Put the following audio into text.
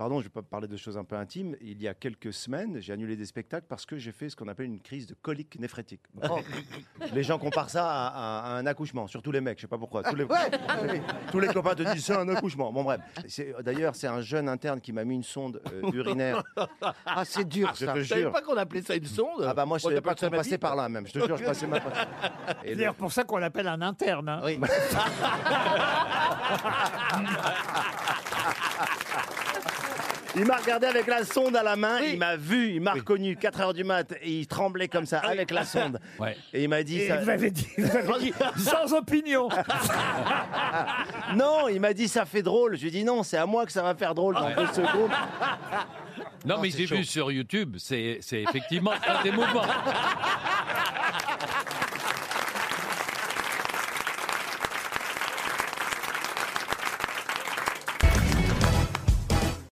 pardon, je vais pas parler de choses un peu intimes. Il y a quelques semaines, j'ai annulé des spectacles parce que j'ai fait ce qu'on appelle une crise de colique néphrétique. les gens comparent ça à, à- à un accouchement, surtout les mecs, je sais pas pourquoi. Tous les, tous les copains te disent c'est un accouchement. Bon bref. D'ailleurs, c'est un jeune interne qui m'a mis une sonde euh, urinaire. Ah, c'est dur Je ça. Je savais jure. pas qu'on appelait ça une sonde? Ah bah moi je Moi, savais pas t'appelles ça passait par là même. Je te jure, je passais ma. C'est le- d'ailleurs pour ça qu'on l'appelle un interne. hein. Oui. Il m'a regardé avec la sonde à la main, il m'a vu, il m'a reconnu 4 heures du mat et il tremblait comme ça avec la sonde. Ouais. Et il m'a dit Et ça. vous avez dit, vous avez dit sans opinion. Non, il m'a dit ça fait drôle. Je lui ai dit non, c'est à moi que ça va faire drôle dans deux secondes. Non, mais j'ai vu sur YouTube, c'est c'est effectivement un des mouvements.